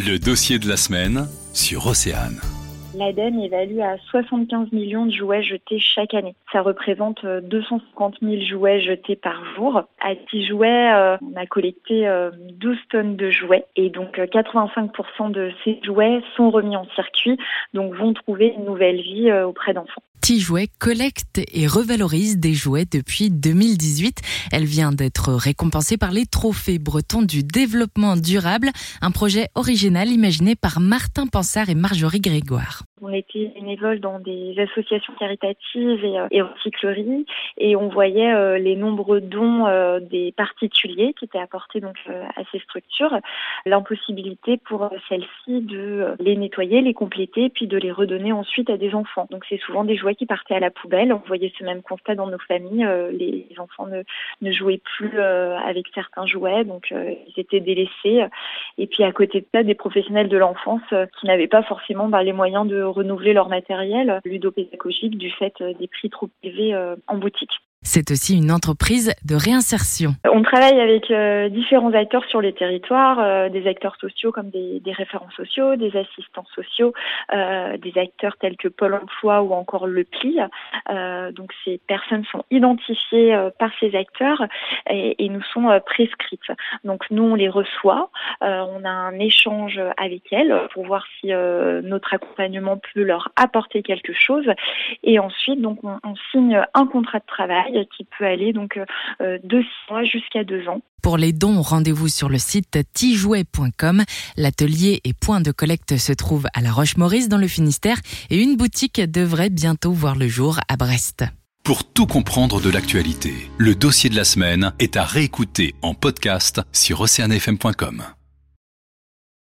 Le dossier de la semaine sur Océane. L'ADEME évalue à 75 millions de jouets jetés chaque année. Ça représente 250 euh, 000 jouets jetés par jour. À 10 jouets, euh, on a collecté 12 euh, tonnes de jouets et donc 85% de ces jouets sont remis en circuit, donc vont trouver une nouvelle vie auprès d'enfants. Jouets collecte et revalorise des jouets depuis 2018. Elle vient d'être récompensée par les trophées bretons du développement durable, un projet original imaginé par Martin Pansard et Marjorie Grégoire. On était bénévole dans des associations caritatives et, euh, et recycleries et on voyait euh, les nombreux dons euh, des particuliers qui étaient apportés donc à ces structures, l'impossibilité pour celles-ci de les nettoyer, les compléter puis de les redonner ensuite à des enfants. Donc c'est souvent des jouets qui partaient à la poubelle. On voyait ce même constat dans nos familles. les enfants ne, ne jouaient plus avec certains jouets, donc ils étaient délaissés. Et puis à côté de ça, des professionnels de l'enfance qui n'avaient pas forcément bah, les moyens de renouveler leur matériel ludopédagogique du fait euh, des prix trop élevés euh, en boutique. C'est aussi une entreprise de réinsertion. On travaille avec euh, différents acteurs sur les territoires, euh, des acteurs sociaux comme des, référents sociaux, des assistants sociaux, euh, des acteurs tels que Pôle Emploi ou encore le PLI. donc ces personnes sont identifiées par ces acteurs et, nous sont prescrites. Donc nous on les reçoit, on a un échange avec elles pour voir si notre accompagnement peut leur apporter quelque chose et ensuite donc on, on signe un contrat de travail qui peut aller donc euh, euh, de six mois jusqu'à deux ans. Pour les dons, rendez-vous sur le site tijouet.com. L'atelier et point de collecte se trouve à La Roche-Maurice dans le Finistère et une boutique devrait bientôt voir le jour à Brest. Pour tout comprendre de l'actualité, le dossier de la semaine est à réécouter en podcast sur oceanfm.com.